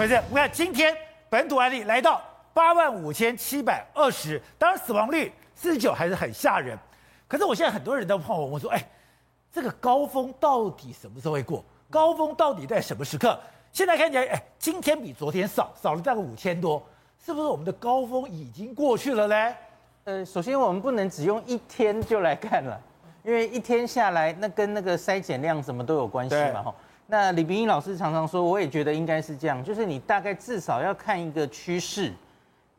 不是，我看今天本土案例来到八万五千七百二十，当然死亡率四十九还是很吓人。可是我现在很多人都问我，我说，哎，这个高峰到底什么时候会过？高峰到底在什么时刻？现在看起来，哎，今天比昨天少，少了大概五千多，是不是我们的高峰已经过去了嘞？呃，首先我们不能只用一天就来看了，因为一天下来，那跟那个筛检量什么都有关系嘛，哈。那李冰英老师常常说，我也觉得应该是这样，就是你大概至少要看一个趋势，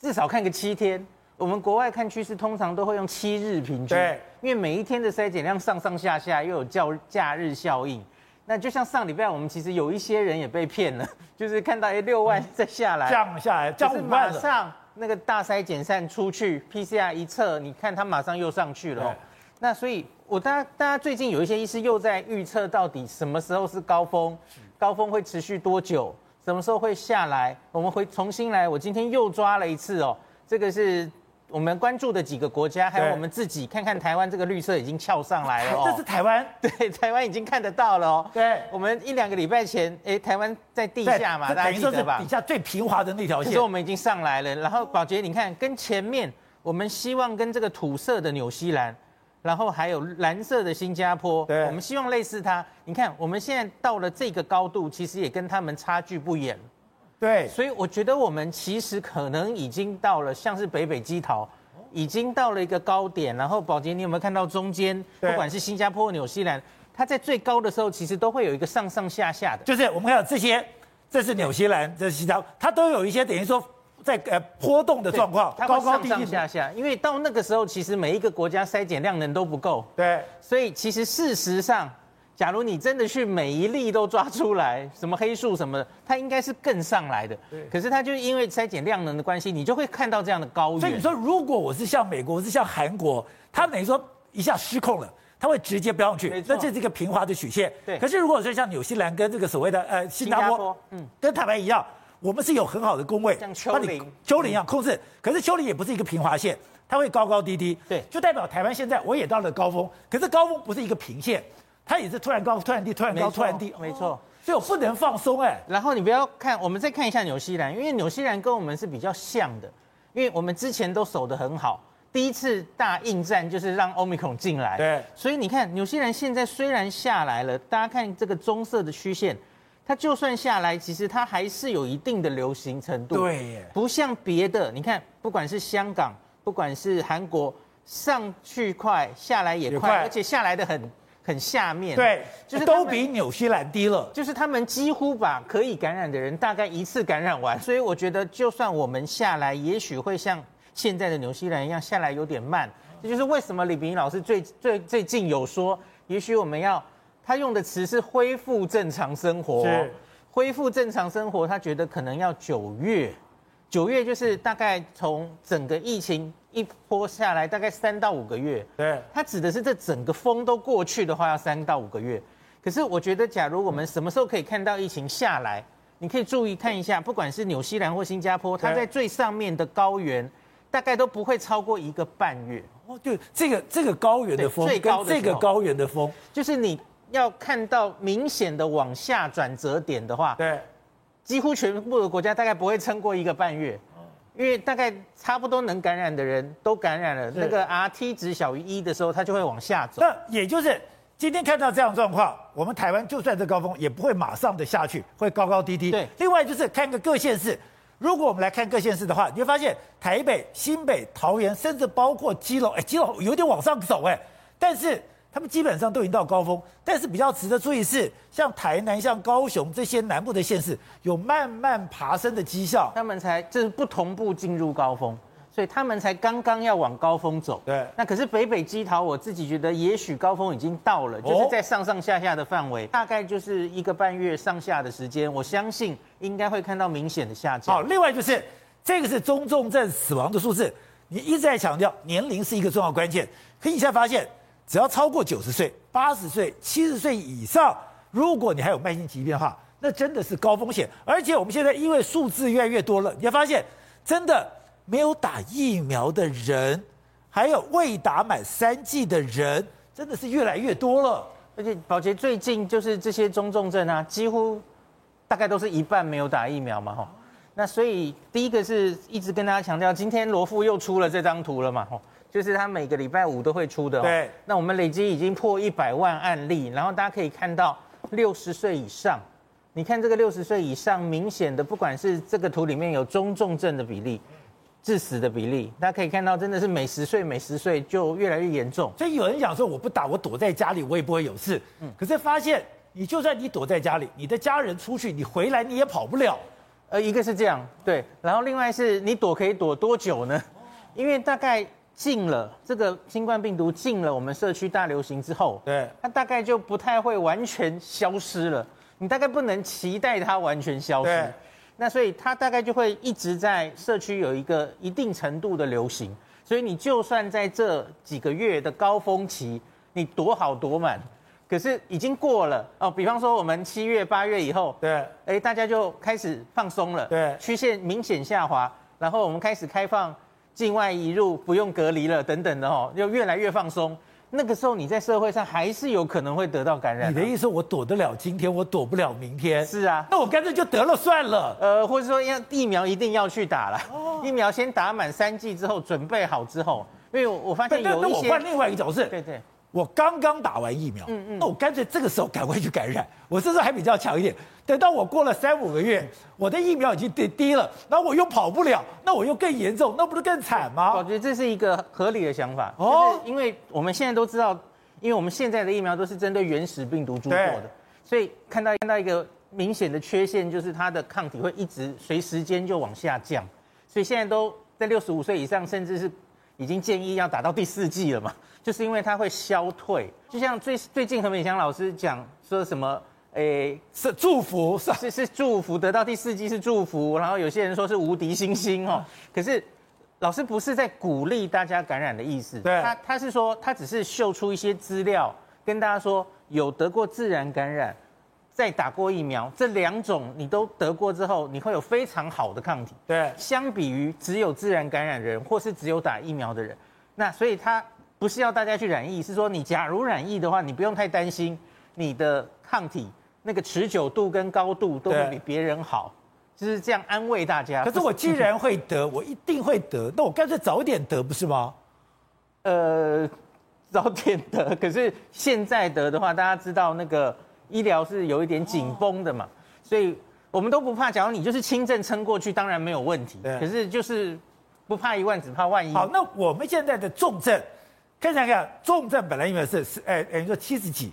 至少看个七天。我们国外看趋势，通常都会用七日平均，对，因为每一天的筛检量上上下下，又有较假日效应。那就像上礼拜，我们其实有一些人也被骗了，就是看到哎六万再下来，降下来，降五万，马上那个大筛检散出去，PCR 一测，你看它马上又上去了。那所以，我大家大家最近有一些医师又在预测，到底什么时候是高峰，高峰会持续多久，什么时候会下来？我们会重新来。我今天又抓了一次哦，这个是。我们关注的几个国家，还有我们自己，看看台湾这个绿色已经翘上来了哦。这是台湾，对，台湾已经看得到了哦。对，我们一两个礼拜前，哎，台湾在地下嘛，大家记得吧？底下最平滑的那条线。所以我们已经上来了。然后宝杰，你看，跟前面我们希望跟这个土色的纽西兰，然后还有蓝色的新加坡，对，我们希望类似它。你看，我们现在到了这个高度，其实也跟他们差距不远。对，所以我觉得我们其实可能已经到了，像是北北基桃。已经到了一个高点，然后宝杰，你有没有看到中间？不管是新加坡、纽西兰，它在最高的时候，其实都会有一个上上下下的。就是我们看到这些，这是纽西兰，这是新加坡，它都有一些等于说在呃波动的状况，它高高低低下下。因为到那个时候，其实每一个国家筛检量能都不够。对，所以其实事实上。假如你真的去每一例都抓出来，什么黑数什么的，它应该是更上来的。对。可是它就是因为筛检量能的关系，你就会看到这样的高。所以你说，如果我是像美国，我是像韩国，它等于说一下失控了，它会直接飙上去。那这是一个平滑的曲线。对。可是如果说像纽西兰跟这个所谓的呃新加坡，加坡嗯，跟台湾一样，我们是有很好的工位，像丘陵，丘陵一样控制。可是丘陵也不是一个平滑线，它会高高低低。对。就代表台湾现在我也到了高峰，可是高峰不是一个平线。它也是突然高、突然低、突然高、突然低，没错，所以我不能放松哎。然后你不要看，我们再看一下纽西兰，因为纽西兰跟我们是比较像的，因为我们之前都守得很好，第一次大应战就是让 Omicron 进来，对，所以你看纽西兰现在虽然下来了，大家看这个棕色的曲线，它就算下来，其实它还是有一定的流行程度，对耶，不像别的，你看不管是香港，不管是韩国，上去快，下来也快，也快而且下来的很。很下面，对，就是都比纽西兰低了。就是他们几乎把可以感染的人大概一次感染完，所以我觉得就算我们下来，也许会像现在的纽西兰一样下来有点慢。这就是为什么李秉颖老师最最最近有说，也许我们要他用的词是恢复正常生活，恢复正常生活，他觉得可能要九月，九月就是大概从整个疫情。一波下来大概三到五个月，对，他指的是这整个风都过去的话要三到五个月。可是我觉得，假如我们什么时候可以看到疫情下来，你可以注意看一下，不管是纽西兰或新加坡，它在最上面的高原，大概都不会超过一个半月。哦，对这个这个高原的风，最高的这个高原的风，就是你要看到明显的往下转折点的话，对，几乎全部的国家大概不会撑过一个半月。因为大概差不多能感染的人都感染了，那个 Rt 值小于一的时候，它就会往下走。那也就是今天看到这样状况，我们台湾就算这高峰，也不会马上的下去，会高高低低。对。另外就是看个各县市，如果我们来看各县市的话，你会发现台北、新北、桃园，甚至包括基隆，哎，基隆有点往上走，哎，但是。他们基本上都已经到高峰，但是比较值得注意是，像台南、像高雄这些南部的县市，有慢慢爬升的迹象。他们才这是不同步进入高峰，所以他们才刚刚要往高峰走。对，那可是北北基桃，我自己觉得也许高峰已经到了，就是在上上下下的范围，大概就是一个半月上下的时间，我相信应该会看到明显的下降。好，另外就是这个是中重症死亡的数字，你一直在强调年龄是一个重要关键，可你现在发现。只要超过九十岁、八十岁、七十岁以上，如果你还有慢性疾病的话，那真的是高风险。而且我们现在因为数字越来越多了，你会发现，真的没有打疫苗的人，还有未打满三剂的人，真的是越来越多了。而且宝杰最近就是这些中重症啊，几乎大概都是一半没有打疫苗嘛，哈。那所以第一个是一直跟大家强调，今天罗富又出了这张图了嘛，哈，就是他每个礼拜五都会出的。对。那我们累积已经破一百万案例，然后大家可以看到六十岁以上，你看这个六十岁以上明显的，不管是这个图里面有中重症的比例。致死的比例，大家可以看到，真的是每十岁每十岁就越来越严重。所以有人讲说，我不打，我躲在家里，我也不会有事。嗯，可是发现，你就算你躲在家里，你的家人出去，你回来你也跑不了。呃，一个是这样，对，然后另外是你躲可以躲多久呢？因为大概进了这个新冠病毒进了我们社区大流行之后，对，它大概就不太会完全消失了。你大概不能期待它完全消失。那所以它大概就会一直在社区有一个一定程度的流行，所以你就算在这几个月的高峰期，你躲好躲满，可是已经过了哦。比方说我们七月八月以后，对，哎，大家就开始放松了，对，曲线明显下滑，然后我们开始开放境外移入，不用隔离了等等的哦，就越来越放松。那个时候你在社会上还是有可能会得到感染。你的意思，我躲得了今天，我躲不了明天。是啊，那我干脆就得了算了。呃，或者说要疫苗一定要去打了。哦，疫苗先打满三剂之后，准备好之后，因为我发现有一些。那我换另外一种是。对对。我刚刚打完疫苗，嗯嗯，那我干脆这个时候赶快去感染，我这时候还比较强一点。等到我过了三五个月，我的疫苗已经跌低了，然后我又跑不了，那我又更严重，那不是更惨吗？我觉得这是一个合理的想法，哦，因为我们现在都知道，因为我们现在的疫苗都是针对原始病毒株做的，所以看到看到一个明显的缺陷，就是它的抗体会一直随时间就往下降，所以现在都在六十五岁以上，甚至是。已经建议要打到第四季了嘛？就是因为它会消退，就像最最近何美香老师讲说什么，诶，是祝福，是是是祝福，得到第四季是祝福，然后有些人说是无敌星星哦。可是老师不是在鼓励大家感染的意思，对，他他是说他只是秀出一些资料，跟大家说有得过自然感染。再打过疫苗，这两种你都得过之后，你会有非常好的抗体。对，相比于只有自然感染人或是只有打疫苗的人，那所以他不是要大家去染疫，是说你假如染疫的话，你不用太担心，你的抗体那个持久度跟高度都会比别人好，就是这样安慰大家。可是我既然会得，我一定会得，那我干脆早点得不是吗？呃，早点得，可是现在得的话，大家知道那个。医疗是有一点紧绷的嘛，所以我们都不怕。假如你就是轻症撑过去，当然没有问题。可是就是不怕一万，只怕万一。好，那我们现在的重症，看一下看，重症本来因为是是哎哎，你说七十几、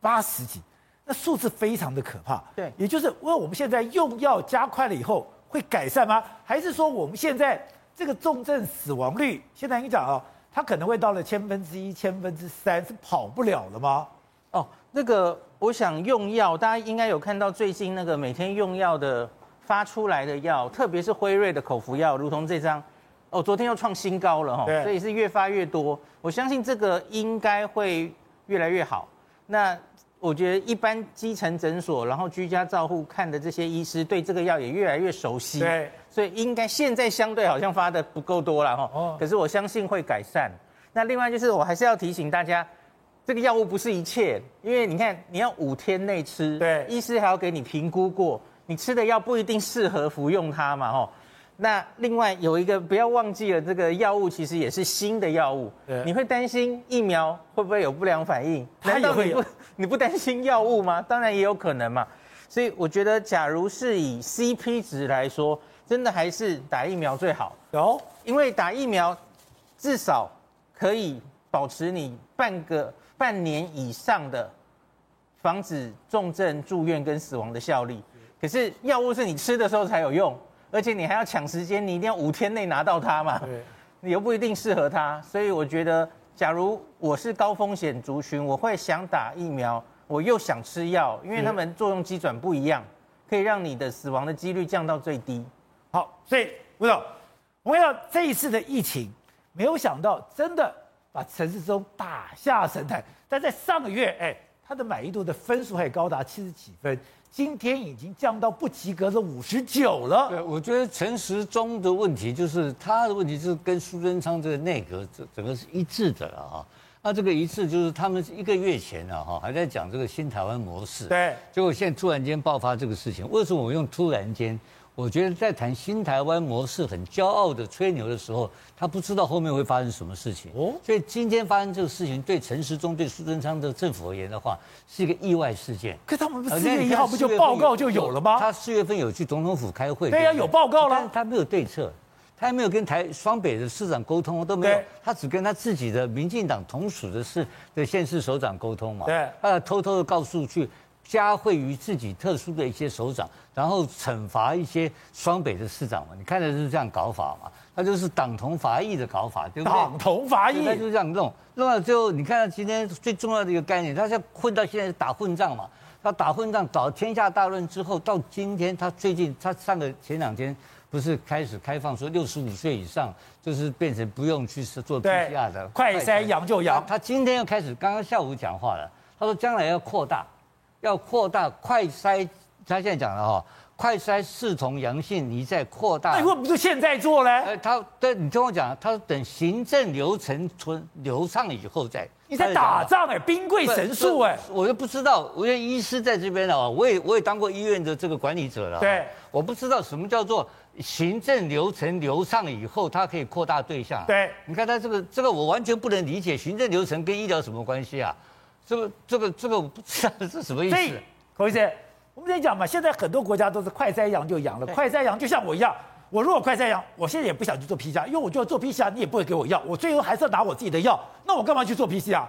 八十几，那数字非常的可怕。对，也就是问我们现在用药加快了以后会改善吗？还是说我们现在这个重症死亡率，现在跟你讲啊，它可能会到了千分之一、千分之三，是跑不了了吗？哦，那个。我想用药，大家应该有看到最近那个每天用药的发出来的药，特别是辉瑞的口服药，如同这张，哦，昨天又创新高了哈，所以是越发越多。我相信这个应该会越来越好。那我觉得一般基层诊所，然后居家照护看的这些医师，对这个药也越来越熟悉。对，所以应该现在相对好像发的不够多了哈。哦。可是我相信会改善。那另外就是我还是要提醒大家。这个药物不是一切，因为你看，你要五天内吃，对，医师还要给你评估过，你吃的药不一定适合服用它嘛，吼。那另外有一个不要忘记了，这个药物其实也是新的药物，对，你会担心疫苗会不会有不良反应？难道你不 你不担心药物吗？当然也有可能嘛。所以我觉得，假如是以 CP 值来说，真的还是打疫苗最好。有，因为打疫苗至少可以保持你半个。半年以上的防止重症住院跟死亡的效力，可是药物是你吃的时候才有用，而且你还要抢时间，你一定要五天内拿到它嘛，你又不一定适合它，所以我觉得，假如我是高风险族群，我会想打疫苗，我又想吃药，因为它们作用机转不一样，可以让你的死亡的几率降到最低。好，所以吴总，我们要这一次的疫情，没有想到真的。把陈时中打下神坛，但在上个月，哎，他的满意度的分数还高达七十几分，今天已经降到不及格的五十九了。对，我觉得陈时中的问题就是他的问题是跟苏贞昌这个内阁整整个是一致的啊。那这个一次就是他们一个月前啊，哈，还在讲这个新台湾模式。对。结果现在突然间爆发这个事情，为什么我用突然间？我觉得在谈新台湾模式很骄傲的吹牛的时候，他不知道后面会发生什么事情。哦。所以今天发生这个事情，对陈时中、对苏贞昌的政府而言的话，是一个意外事件。可他们四月一号不就报告就有了吗？他四月份有去总统府开会。对呀，有报告了。但他没有对策。他还没有跟台双北的市长沟通，都没有，他只跟他自己的民进党同属的市的县市首长沟通嘛。对，他偷偷的告诉去加惠于自己特殊的一些首长，然后惩罚一些双北的市长嘛。你看的是这样搞法嘛？他就是党同伐异的搞法，对不对？党同伐异，他就这样弄，弄到最后，你看今天最重要的一个概念，他现在混到现在是打混战嘛？他打混战搞天下大乱之后，到今天他最近他上个前两天。不是开始开放说六十五岁以上就是变成不用去做 PCR 的，快筛阳就阳。他今天又开始，刚刚下午讲话了，他说将来要扩大，要扩大快筛。他现在讲了哈，快筛视同阳性，你再扩大。那为什么不是现在做呢？呃，他对你听我讲，他说等行政流程存流畅以后再。你在打仗哎、欸，兵贵神速哎，我就不知道，我觉得医师在这边啊，我也我也当过医院的这个管理者了。对，我不知道什么叫做。行政流程流畅以后，它可以扩大对象。对，你看他这个这个，我完全不能理解，行政流程跟医疗什么关系啊？这个这个这个我不知道这是什么意思。孔医生，我们在讲嘛，现在很多国家都是快筛阳就阳了，快筛阳就像我一样，我如果快筛阳，我现在也不想去做 PCR，因为我觉得做 PCR 你也不会给我药，我最后还是要拿我自己的药，那我干嘛去做 PCR？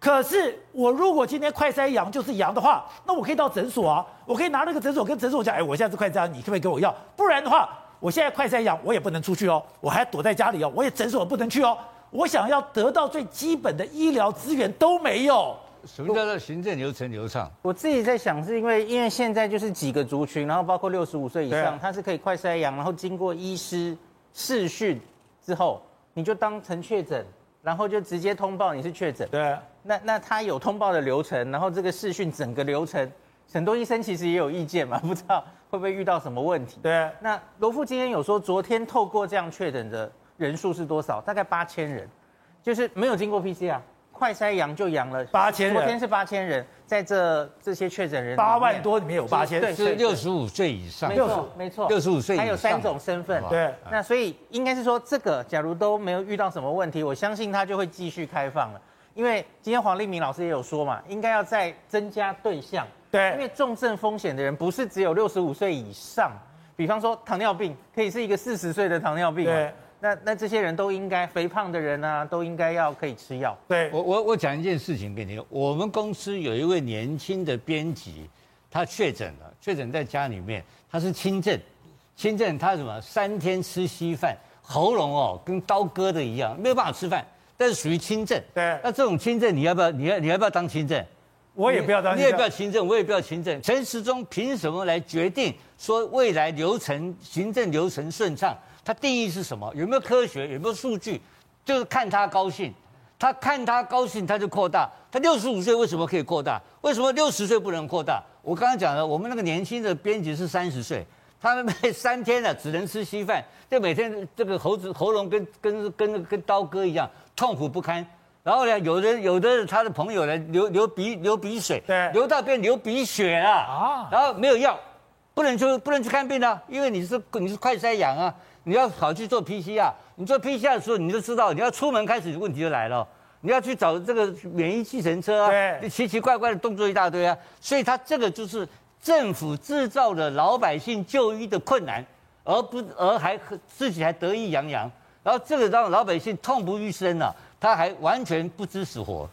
可是我如果今天快筛阳就是阳的话，那我可以到诊所啊，我可以拿那个诊所跟诊所讲，哎，我现在是快筛阳，你可不可以给我药？不然的话。我现在快筛阳，我也不能出去哦，我还躲在家里哦，我也诊所不能去哦。我想要得到最基本的医疗资源都没有。什么叫做行政流程流畅？我自己在想，是因为因为现在就是几个族群，然后包括六十五岁以上，他是可以快筛阳，然后经过医师试讯之后，你就当成确诊，然后就直接通报你是确诊。对。那那他有通报的流程，然后这个试讯整个流程，很多医生其实也有意见嘛，不知道。会不会遇到什么问题？对，那罗富今天有说，昨天透过这样确诊的人数是多少？大概八千人，就是没有经过 PCR，快筛阳就阳了。八千人。昨天是八千人，在这这些确诊人八万多里面有八千，对，是六十五岁以上，没错，没错，六十五岁以上，还有三种身份，对。那所以应该是说，这个假如都没有遇到什么问题，我相信他就会继续开放了。因为今天黄立明老师也有说嘛，应该要再增加对象。对，因为重症风险的人不是只有六十五岁以上，比方说糖尿病可以是一个四十岁的糖尿病，对，那那这些人都应该肥胖的人啊，都应该要可以吃药。对，我我我讲一件事情给你，我们公司有一位年轻的编辑，他确诊了，确诊在家里面，他是轻症，轻症他什么三天吃稀饭，喉咙哦跟刀割的一样，没有办法吃饭，但是属于轻症。对，那这种轻症你要不要？你要你要不要当轻症？我也不要当，你也不要轻症，我也不要轻症。陈时中凭什么来决定说未来流程行政流程顺畅？他定义是什么？有没有科学？有没有数据？就是看他高兴，他看他高兴他就扩大。他六十五岁为什么可以扩大？为什么六十岁不能扩大？我刚刚讲了，我们那个年轻的编辑是三十岁，他们每三天呢只能吃稀饭，就每天这个喉子喉咙跟跟跟跟刀割一样，痛苦不堪。然后呢，有的有的他的朋友呢，流流鼻流鼻水，对，流到变流鼻血了啊。然后没有药，不能去不能去看病啊，因为你是你是快筛阳啊，你要跑去做 PCR。你做 PCR 的时候，你就知道你要出门开始问题就来了，你要去找这个免疫计程车啊，对，奇奇怪怪的动作一大堆啊。所以他这个就是政府制造了老百姓就医的困难，而不而还自己还得意洋洋，然后这个让老百姓痛不欲生啊。他还完全不知死活。